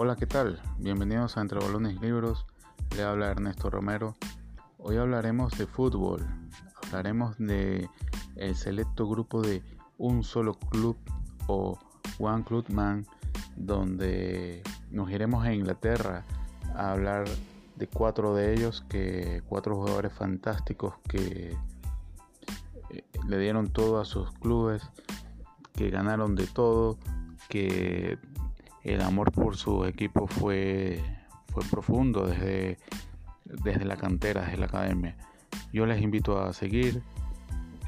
Hola, ¿qué tal? Bienvenidos a Entre Balones y Libros. Le habla Ernesto Romero. Hoy hablaremos de fútbol. Hablaremos de el selecto grupo de un solo club o One Club Man, donde nos iremos a Inglaterra a hablar de cuatro de ellos, que cuatro jugadores fantásticos que eh, le dieron todo a sus clubes, que ganaron de todo, que el amor por su equipo fue, fue profundo desde, desde la cantera, desde la academia. Yo les invito a seguir.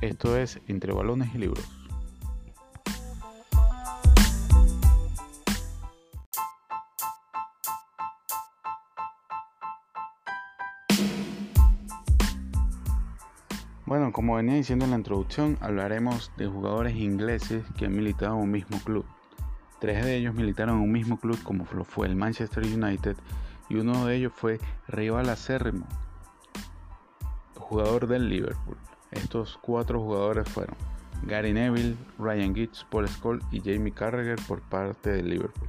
Esto es Entre Balones y Libros. Bueno, como venía diciendo en la introducción, hablaremos de jugadores ingleses que han militado en un mismo club. Tres de ellos militaron en un mismo club como lo fue el Manchester United y uno de ellos fue rival acérrimo, jugador del Liverpool. Estos cuatro jugadores fueron Gary Neville, Ryan Giggs, Paul Scholes y Jamie Carragher por parte del Liverpool.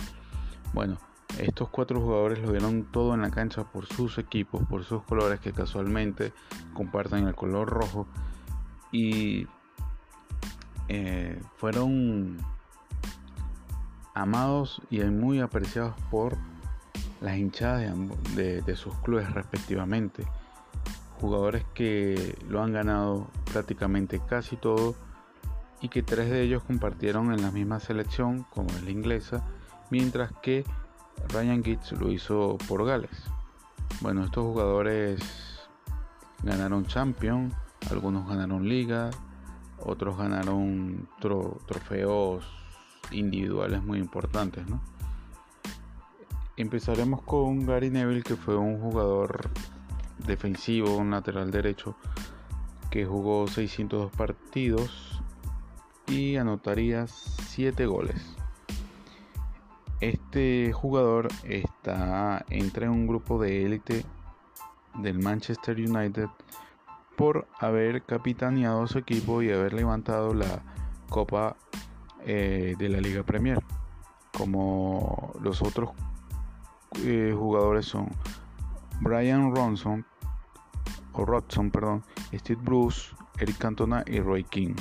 Bueno, estos cuatro jugadores lo dieron todo en la cancha por sus equipos, por sus colores que casualmente comparten el color rojo y eh, fueron amados y muy apreciados por las hinchadas de, sus clubes respectivamente. Jugadores que lo han ganado prácticamente casi todo y que tres de ellos compartieron en la misma selección como es la inglesa, mientras que Ryan Giggs lo hizo por Gales. Bueno, estos jugadores ganaron Champions, algunos ganaron Liga, otros ganaron trofeos individuales muy importantes. Empezaremos con Gary Neville, que fue un jugador defensivo, un lateral derecho, que jugó 602 partidos y anotaría 7 goles. Este jugador está entre un grupo de élite del Manchester United por haber capitaneado su equipo y haber levantado la Copa eh, de la Liga Premier. Como los otros eh, jugadores son Brian Ronson, o Rodson, perdón, Steve Bruce, Eric Cantona y Roy King.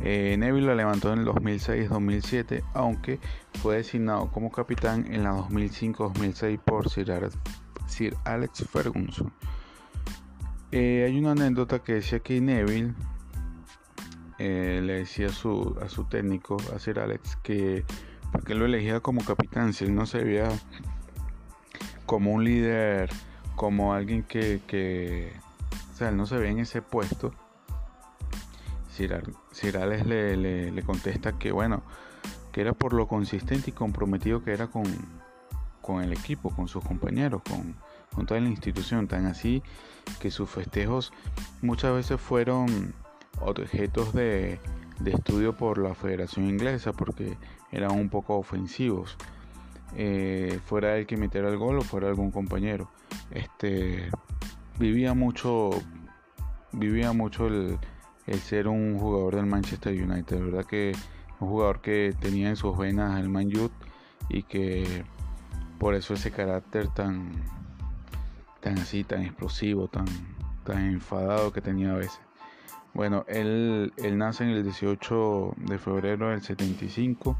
Eh, Neville la levantó en el 2006-2007, aunque fue designado como capitán en la 2005-2006 por Sir Alex, Ferguson. hay una anécdota que decía que Neville eh, le decía a su, a su técnico, a Sir Alex, que porque lo elegía como capitán, si él no se veía como un líder, como alguien que, que o sea, él no se ve en ese puesto. Sir, Alex le, le, contesta que bueno, que era por lo consistente y comprometido que era con, con el equipo, con sus compañeros, con, con toda la institución, tan así que sus festejos muchas veces fueron objetos de, estudio por la Federación Inglesa porque eran un poco ofensivos. Eh, fuera el que metiera el gol o fuera algún compañero. Este vivía mucho, vivía mucho el, ser un jugador del Manchester United. verdad que un jugador que tenía en sus venas el Man Youth y que por eso ese carácter tan, tan así, tan explosivo, tan, tan enfadado que tenía a veces. Bueno, él, nace en el 18 de febrero del 75,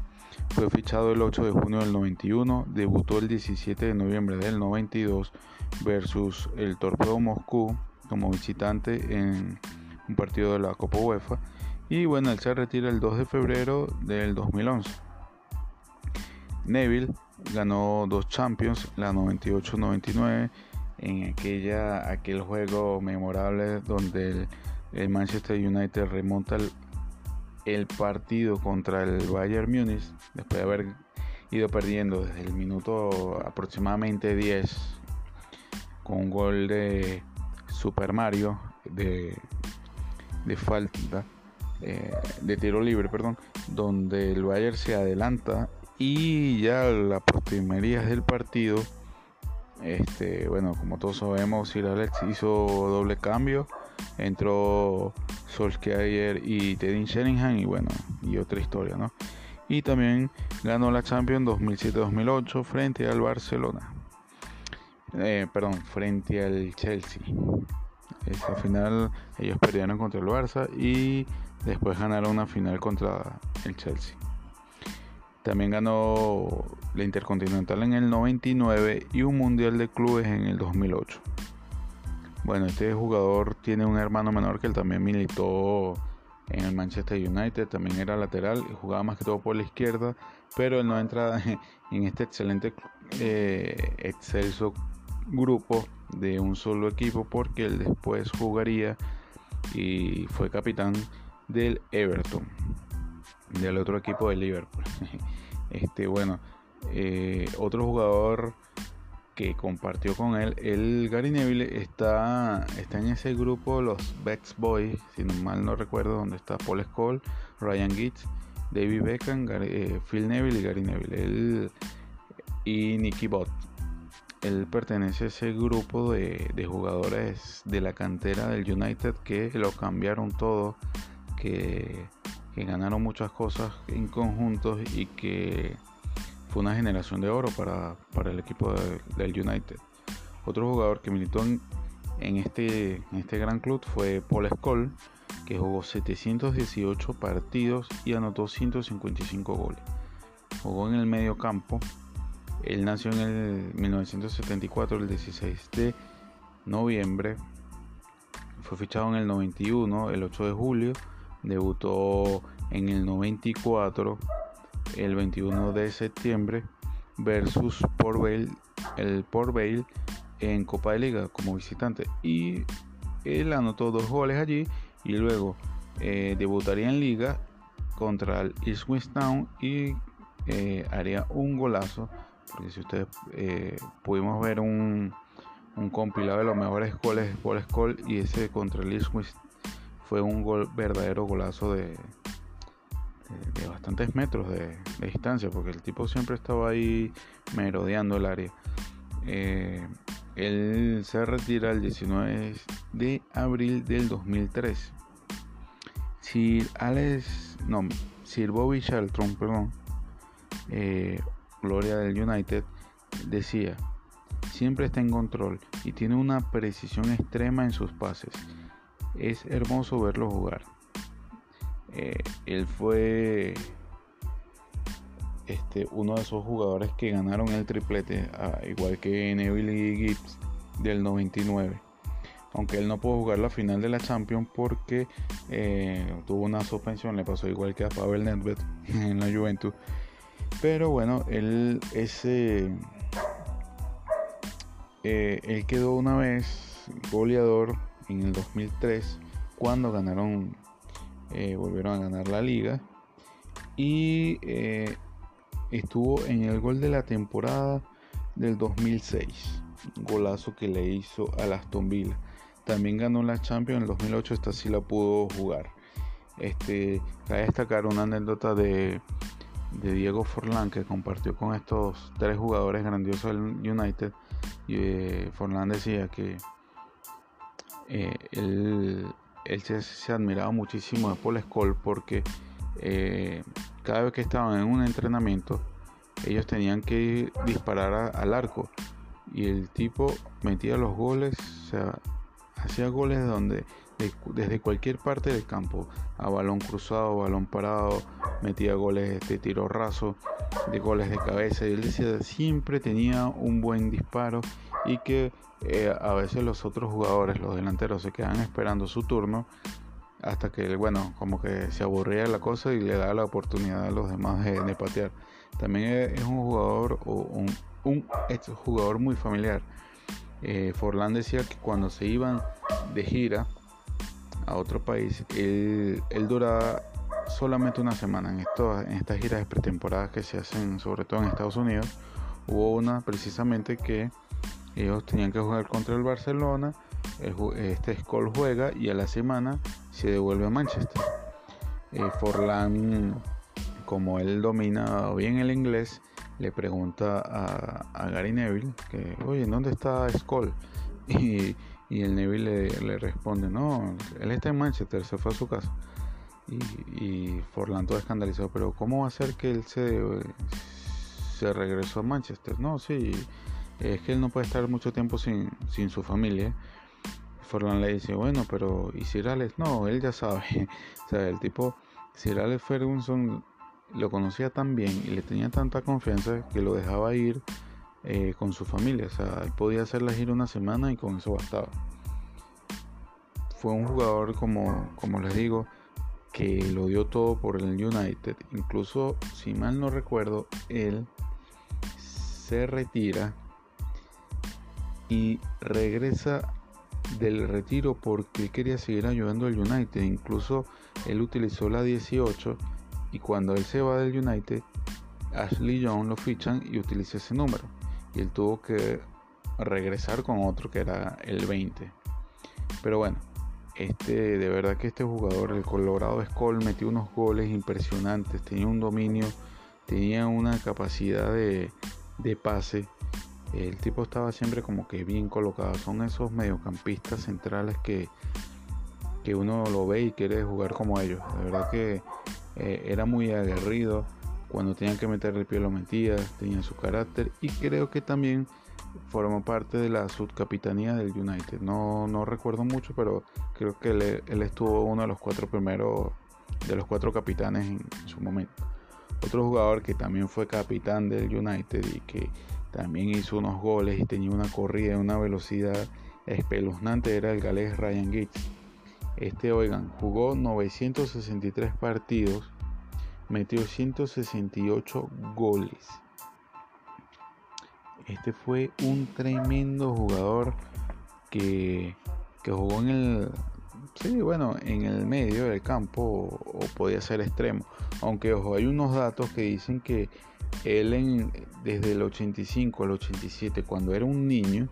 fue fichado el 8 de junio del 91, debutó el 17 de noviembre del 92 versus el Torpedo Moscú como visitante en un partido de la Copa UEFA y bueno, él se retira el 2 de febrero del 2011. Neville ganó dos Champions, la 98-99, en aquella, aquel juego memorable donde el el Manchester United remonta el, partido contra el Bayern Múnich después de haber ido perdiendo desde el minuto aproximadamente 10 con un gol de Super Mario de, falta de tiro libre perdón donde el Bayern se adelanta y ya la primerías del partido este bueno como todos sabemos Sir Alex hizo doble cambio entró Solskjaer y Teddy Sheringham y bueno, y otra historia, ¿no? y también ganó la Champions 2007-2008 frente al Barcelona. Eh, perdón, frente al Chelsea. Esa final ellos perdieron contra el Barça y después ganaron una final contra el Chelsea. También ganó la Intercontinental en el 99 y un Mundial de Clubes en el 2008. Bueno, este jugador tiene un hermano menor que él también militó en el Manchester United, también era lateral, jugaba más que todo por la izquierda, pero él no entra en este excelente eh, excelso grupo de un solo equipo porque él después jugaría y fue capitán del Everton, del otro equipo de Liverpool. Este, bueno, eh, otro jugador que compartió con él. El Gary Neville está, está en ese grupo, los Bex Boys, si mal no recuerdo, donde está Paul Scholes, Ryan Giggs, David Beckham, eh, Phil Neville y Gary Neville. y Nicky Bott. Él pertenece a ese grupo de, jugadores de la cantera del United que lo cambiaron todo, que, que ganaron muchas cosas en conjuntos y que fue una generación de oro para, el equipo del United. Otro jugador que militó en, este, en este gran club fue Paul Scholes, que jugó 718 partidos y anotó 155 goles. Jugó en el medio campo. Él nació en el 1974, el 16 de noviembre. Fue fichado en el 91, el 8 de julio. Debutó en el 94 el 21 de septiembre versus Port Vale, el Port Vale en Copa de Liga como visitante. Y él anotó dos goles allí y luego eh, debutaría en Liga contra el Ipswich Town y eh, haría un golazo. Porque si ustedes eh, pudimos ver un, un, compilado de los mejores goles Paul Scholes y ese contra el Ipswich fue un gol, verdadero golazo de, de, bastantes metros de, distancia, porque el tipo siempre estaba ahí merodeando el área. Eh, él se retira el 19 de abril del 2003. Sir Alex, no, Sir Bobby Charlton, perdón, eh, Gloria del United, decía, siempre está en control y tiene una precisión extrema en sus pases. Es hermoso verlo jugar. Eh, él fue este, uno de esos jugadores que ganaron el triplete, igual que Neville Gibbs del 99. Aunque él no pudo jugar la final de la Champions porque eh, tuvo una suspensión, le pasó igual que a Pavel Nedved en la Juventus. Pero bueno, él ese eh, él quedó una vez goleador en el 2003 cuando ganaron eh, volvieron a ganar la liga y eh, estuvo en el gol de la temporada del 2006, golazo que le hizo a Aston Villa. También ganó la Champions en el 2008, esta sí la pudo jugar. Este, cabe destacar una anécdota de, Diego Forlán que compartió con estos tres jugadores grandiosos del United. Y, eh, Forlán decía que él él se, admiraba muchísimo de Paul Scholes porque eh, cada vez que estaban en un entrenamiento, ellos tenían que disparar al arco. Y el tipo metía los goles, o sea, hacía goles donde desde cualquier parte del campo, a balón cruzado, balón parado, metía goles de tiro raso, de goles de cabeza. Y él decía siempre tenía un buen disparo y que eh, a veces los otros jugadores, los delanteros, se quedan esperando su turno hasta que, bueno, como que se aburría la cosa y le da la oportunidad a los demás de, patear. También es un jugador o un, jugador muy familiar. Eh, Forlán decía que cuando se iban de gira a otro país, él, duraba solamente una semana en, esto, estas giras de pretemporada que se hacen sobre todo en Estados Unidos. Hubo una precisamente que ellos tenían que jugar contra el Barcelona. Este Skoll juega y a la semana se devuelve a Manchester. Eh, Forlán, como él domina bien el inglés, le pregunta a, Gary Neville que, oye, ¿dónde está Skoll? Y, el Neville le, responde, no, él está en Manchester, se fue a su casa. Y, Forlán todo escandalizado, pero ¿cómo va a ser que él se, se regresó a Manchester? No, sí, es que él no puede estar mucho tiempo sin, sin su familia. Forlán le dice, bueno, pero ¿y Sir Alex? No, él ya sabe. o sea, el tipo, Sir Alex Ferguson lo conocía tan bien y le tenía tanta confianza que lo dejaba ir eh, con su familia. O sea, él podía hacer la gira una semana y con eso bastaba. Fue un jugador, como, como les digo, que lo dio todo por el United. Incluso, si mal no recuerdo, él se retira y regresa del retiro porque quería seguir ayudando al United. Incluso él utilizó la 18 y cuando él se va del United, Ashley Young lo fichan y utiliza ese número. Y él tuvo que regresar con otro que era el 20. Pero bueno, este, de verdad que este jugador, el Colorado Skull, metió unos goles impresionantes, tenía un dominio, tenía una capacidad de, de pase el tipo estaba siempre como que bien colocado. Son esos mediocampistas centrales que, que uno lo ve y quiere jugar como ellos. De verdad que eh, era muy aguerrido. Cuando tenían que meter el pie lo metía, tenía su carácter y creo que también formó parte de la subcapitanía del United. No, no recuerdo mucho, pero creo que él, estuvo uno de los cuatro primeros, de los cuatro capitanes en su momento. Otro jugador que también fue capitán del United y que también hizo unos goles y tenía una corrida y una velocidad espeluznante. Era el galés Ryan Giggs. Este, oigan, jugó 963 partidos, metió 168 goles. Este fue un tremendo jugador que, que jugó en el, sí, bueno, en el medio del campo o, podía ser extremo. Aunque ojo, hay unos datos que dicen que él desde el 85 al 87, cuando era un niño,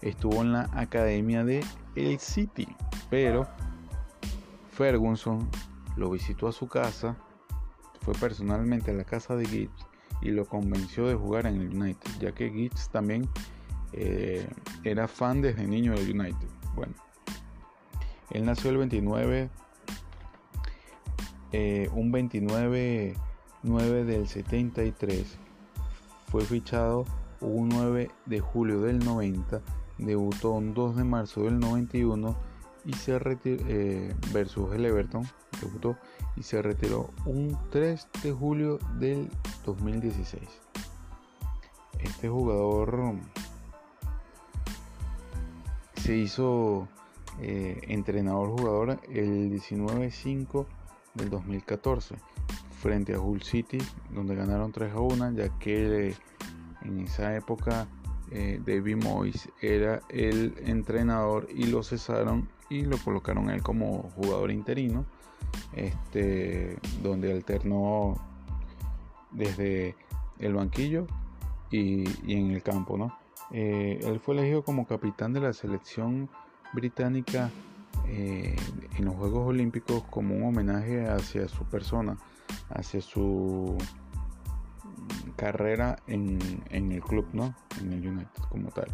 estuvo en la academia de El City, pero Ferguson lo visitó a su casa, fue personalmente a la casa de Giggs y lo convenció de jugar en el United, ya que Giggs también eh, era fan desde niño del United. Bueno, él nació el 29, eh, un 29 9 del 73. Fue fichado un 9 de julio del 90, debutó un 2 de marzo del 91 y se retiró eh, versus el Everton, debutó y se retiró un 3 de julio del 2016. Este jugador se hizo eh, entrenador jugador el 19-5 del 2014 frente a Hull City, donde ganaron 3 a 1, ya que eh, en esa época eh, David Moyes era el entrenador y lo cesaron y lo colocaron él como jugador interino, este, donde alternó desde el banquillo y, en el campo. ¿no? Él fue elegido como capitán de la selección británica en los Juegos Olímpicos como un homenaje hacia su persona hacia su carrera en, el club, ¿no? En el United como tal.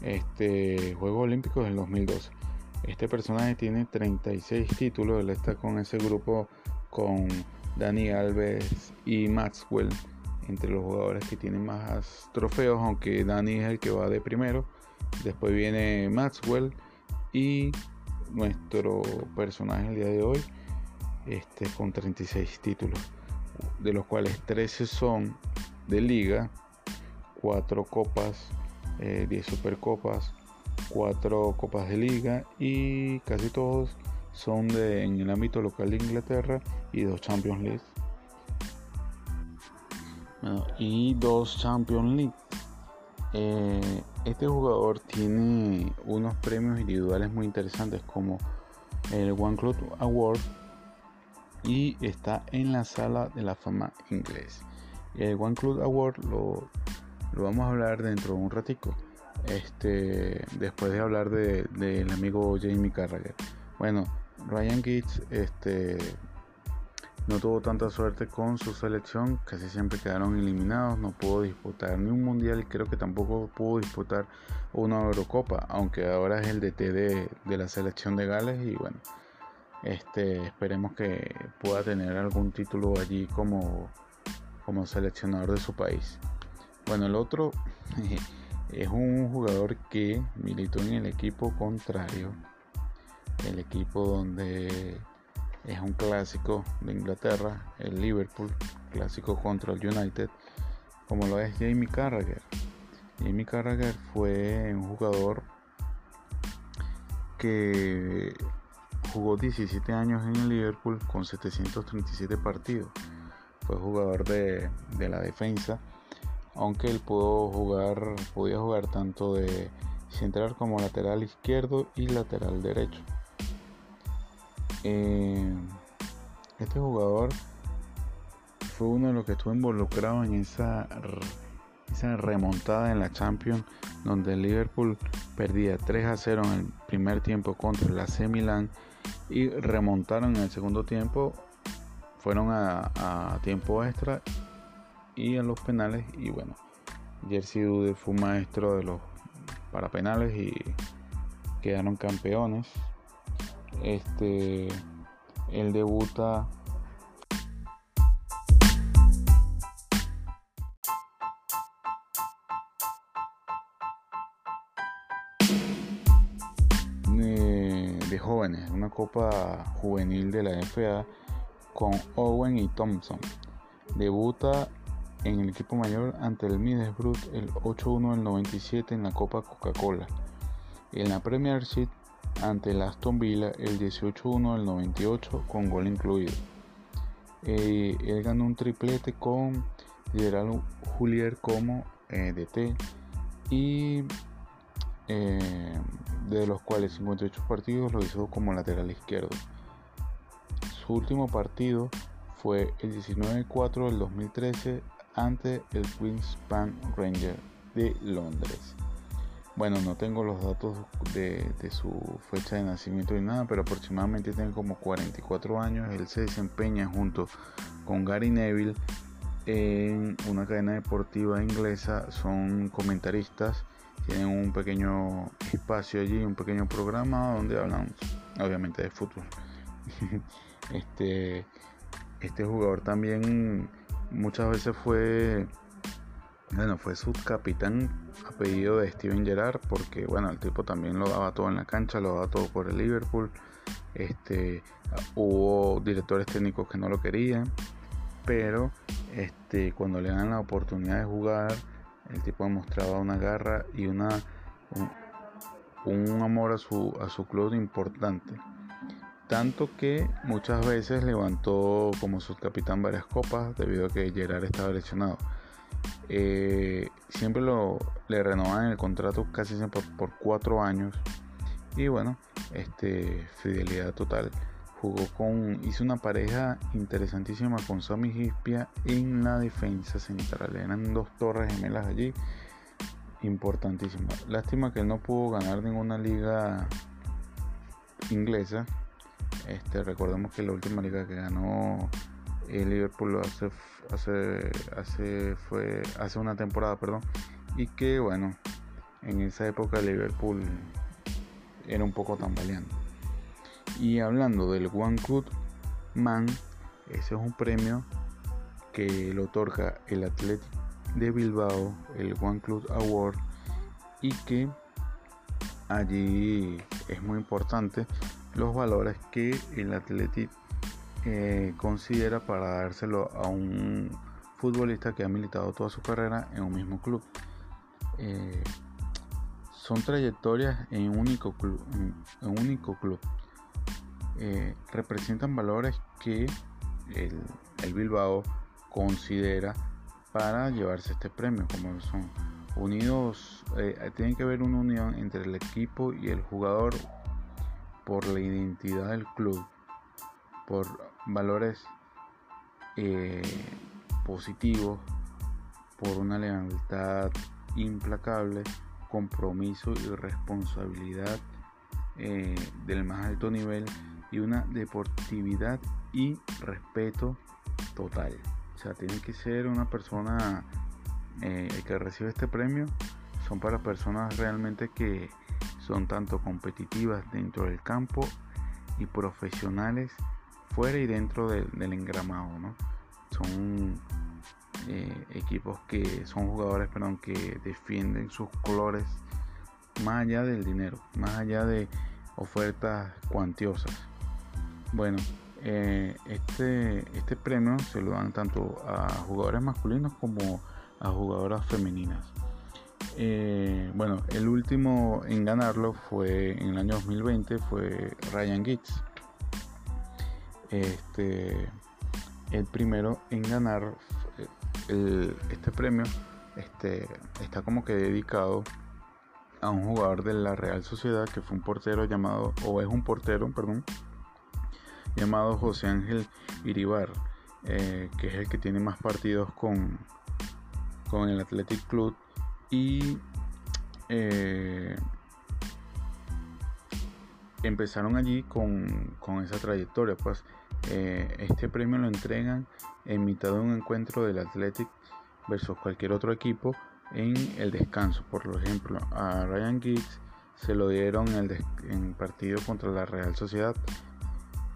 Este Juegos Olímpicos del 2012. Este personaje tiene 36 títulos, él está con ese grupo con Dani Alves y Maxwell entre los jugadores que tienen más trofeos, aunque Dani es el que va de primero. Después viene Maxwell y nuestro personaje el día de hoy este, con 36 títulos, de los cuales 13 son de liga, 4 copas, 10 eh, supercopas, 4 copas de liga y casi todos son de, en el ámbito local de Inglaterra y dos Champions League. y dos Champions League. Eh, este jugador tiene unos premios individuales muy interesantes como el One Club Award y está en la sala de la fama inglés. El One Club Award lo, vamos a hablar dentro de un ratico. Este, después de hablar del de, amigo Jamie Carragher. Bueno, Ryan Giggs este, no tuvo tanta suerte con su selección, casi siempre quedaron eliminados, no pudo disputar ni un mundial y creo que tampoco pudo disputar una Eurocopa, aunque ahora es el DT de, de la selección de Gales y bueno, Este, esperemos que pueda tener algún título allí como, como seleccionador de su país. Bueno, el otro es un jugador que militó en el equipo contrario, el equipo donde es un clásico de Inglaterra, el Liverpool, clásico contra el United, como lo es Jamie Carragher. Jamie Carragher fue un jugador que jugó 17 años en el Liverpool con 737 partidos. Fue jugador de, la defensa, aunque él pudo jugar, podía jugar tanto de central como lateral izquierdo y lateral derecho. Eh, este jugador fue uno de los que estuvo involucrado en esa, remontada en la Champions, donde Liverpool perdía 3 a 0 en el primer tiempo contra el AC Milan y remontaron en el segundo tiempo. Fueron a, tiempo extra y a los penales. Y bueno, Jersey Dude fue maestro de los para penales y quedaron campeones. Este, él debuta jóvenes, una copa juvenil de la FA con Owen y Thompson. Debuta en el equipo mayor ante el Middlesbrough el 8-1 del 97 en la Copa Coca-Cola. En la Premiership ante el Aston Villa el 18-1 del 98 con gol incluido. Eh, él ganó un triplete con Gerald Julier como eh, DT y eh, de los cuales 58 partidos lo hizo como lateral izquierdo. Su último partido fue el 19-4 del 2013 ante el Queen's Park Ranger de Londres. Bueno, no tengo los datos de, su fecha de nacimiento ni nada, pero aproximadamente tiene como 44 años. Él se desempeña junto con Gary Neville en una cadena deportiva inglesa. Son comentaristas tienen un pequeño espacio allí, un pequeño programa donde hablan obviamente de fútbol. este, este jugador también muchas veces fue, bueno, fue subcapitán a pedido de Steven Gerrard porque bueno, el tipo también lo daba todo en la cancha, lo daba todo por el Liverpool. Este, hubo directores técnicos que no lo querían, pero este, cuando le dan la oportunidad de jugar, el tipo demostraba una garra y una un, amor a su, a su club importante. Tanto que muchas veces levantó como subcapitán varias copas debido a que Gerard estaba lesionado. Eh, siempre lo, le renovaban el contrato casi siempre por, cuatro años. Y bueno, este, fidelidad total jugó con, hizo una pareja interesantísima con Sammy Hispia en la defensa central. Eran dos torres gemelas allí, importantísimas. Lástima que no pudo ganar ninguna liga inglesa. Este, recordemos que la última liga que ganó el Liverpool hace, hace, hace, fue, hace una temporada, perdón, y que bueno, en esa época Liverpool era un poco tambaleante. Y hablando del One Club Man, ese es un premio que lo otorga el Athletic de Bilbao, el One Club Award, y que allí es muy importante los valores que el Athletic eh, considera para dárselo a un futbolista que ha militado toda su carrera en un mismo club. Eh, son trayectorias en un único club, en único club. Eh, representan valores que el, Bilbao considera para llevarse este premio, como son unidos, eh, tiene que haber una unión entre el equipo y el jugador por la identidad del club, por valores eh, positivos, por una lealtad implacable, compromiso y responsabilidad del más alto nivel y una deportividad y respeto total. O sea, tiene que ser una persona eh, que recibe este premio. Son para personas realmente que son tanto competitivas dentro del campo y profesionales fuera y dentro del, engramado. ¿no? Son eh, equipos que son jugadores perdón, que defienden sus colores más allá del dinero, más allá de ofertas cuantiosas. Bueno, eh, este, este premio se lo dan tanto a jugadores masculinos como a jugadoras femeninas. Eh, bueno, el último en ganarlo fue en el año 2020 fue Ryan Giggs. Este, el primero en ganar este premio este, está como que dedicado a un jugador de la Real Sociedad que fue un portero llamado, o es un portero, perdón, llamado José Ángel Iribar, eh, que es el que tiene más partidos con, con el Athletic Club y eh, empezaron allí con, con, esa trayectoria. Pues eh, este premio lo entregan en mitad de un encuentro del Athletic versus cualquier otro equipo en el descanso. Por ejemplo, a Ryan Giggs se lo dieron en el partido contra la Real Sociedad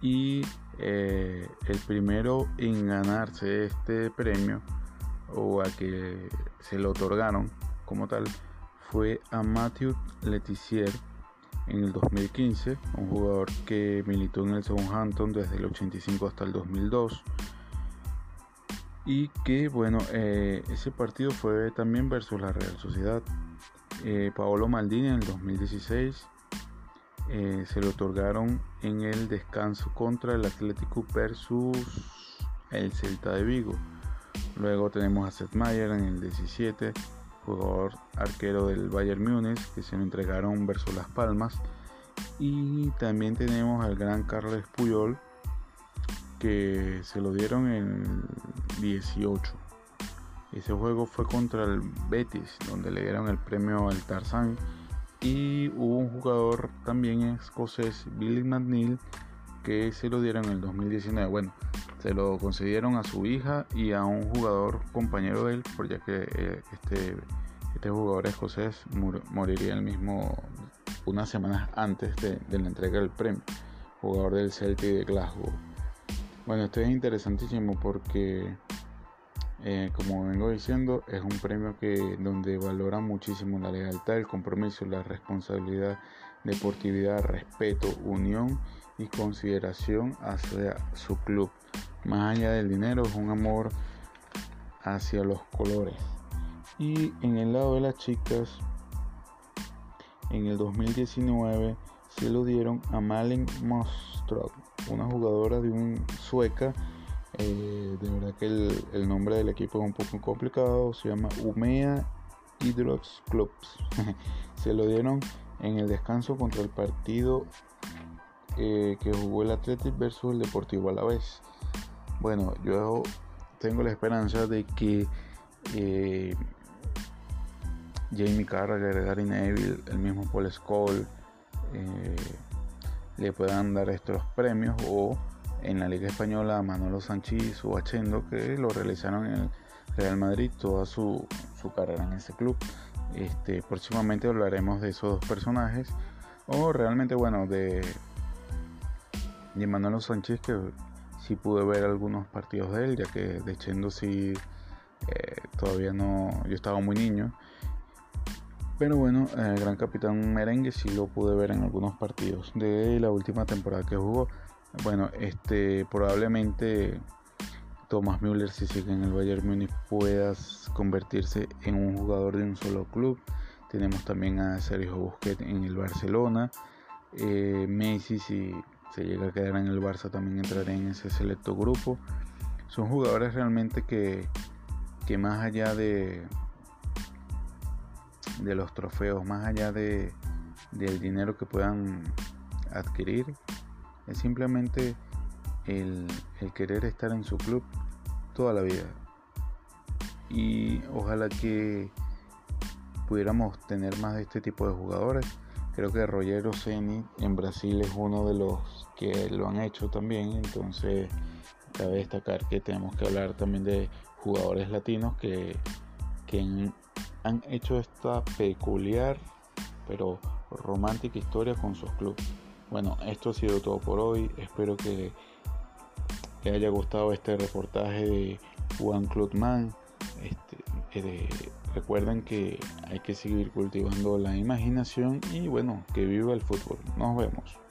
y eh, el primero en ganarse este premio o a que se lo otorgaron como tal fue a Matthew Letizier en el 2015, un jugador que militó en el Southampton desde el 85 hasta el 2002 y que bueno eh, ese partido fue también versus la Real Sociedad. Eh, Paolo Maldini en el 2016 eh, se le otorgaron en el descanso contra el Atlético versus el Celta de Vigo. Luego tenemos a Seth Mayer en el 17 jugador arquero del Bayern Múnich que se lo entregaron versus Las Palmas y también tenemos al gran Carles Puyol que se lo dieron en 18. Ese juego fue contra el Betis, donde le dieron el premio al Tarzán. Y hubo un jugador también escocés, Billy McNeil, que se lo dieron en el 2019. Bueno, se lo concedieron a su hija y a un jugador compañero de él, porque que eh, este, este jugador escocés moriría el mismo unas semanas antes de, de la entrega del premio, jugador del Celtic de Glasgow. Bueno, esto es interesantísimo porque, eh, como vengo diciendo, es un premio que donde valora muchísimo la lealtad, el compromiso, la responsabilidad, deportividad, respeto, unión y consideración hacia su club. Más allá del dinero, es un amor hacia los colores. Y en el lado de las chicas, en el 2019 se lo dieron a Malen Mostrot una jugadora de un sueca. Eh, de verdad que el, nombre del equipo es un poco complicado. Se llama Umea Hydrox Clubs. se lo dieron en el descanso contra el partido eh, que jugó el Athletic versus el Deportivo a la vez. Bueno, yo tengo la esperanza de que eh, Jamie Carragher, Gary Neville, el mismo Paul Scholes, le puedan dar estos premios o en la Liga Española Manolo Sánchez o Achendo que lo realizaron en el Real Madrid toda su, carrera en ese club. Este, próximamente hablaremos de esos dos personajes o realmente bueno de, de Manolo Sánchez que sí pude ver algunos partidos de él ya que de Chendo sí eh, todavía no yo estaba muy niño pero bueno, el gran capitán merengue sí lo pude ver en algunos partidos de la última temporada que jugó. Bueno, este probablemente Thomas Müller si sigue en el Bayern Múnich pueda convertirse en un jugador de un solo club. Tenemos también a Sergio Busquets en el Barcelona. Eh, Messi si se llega a quedar en el Barça también entrará en ese selecto grupo. Son jugadores realmente que, que más allá de, de los trofeos, más allá de, del dinero que puedan adquirir, es simplemente el, querer estar en su club toda la vida. Y ojalá que pudiéramos tener más de este tipo de jugadores. Creo que Rogero Ceni en Brasil es uno de los que lo han hecho también. Entonces, cabe destacar que tenemos que hablar también de jugadores latinos que, que han hecho esta peculiar pero romántica historia con sus clubes. Bueno, esto ha sido todo por hoy. Espero que te haya gustado este reportaje de Juan Clubman. Este, eh, recuerden que hay que seguir cultivando la imaginación y bueno, que viva el fútbol. Nos vemos.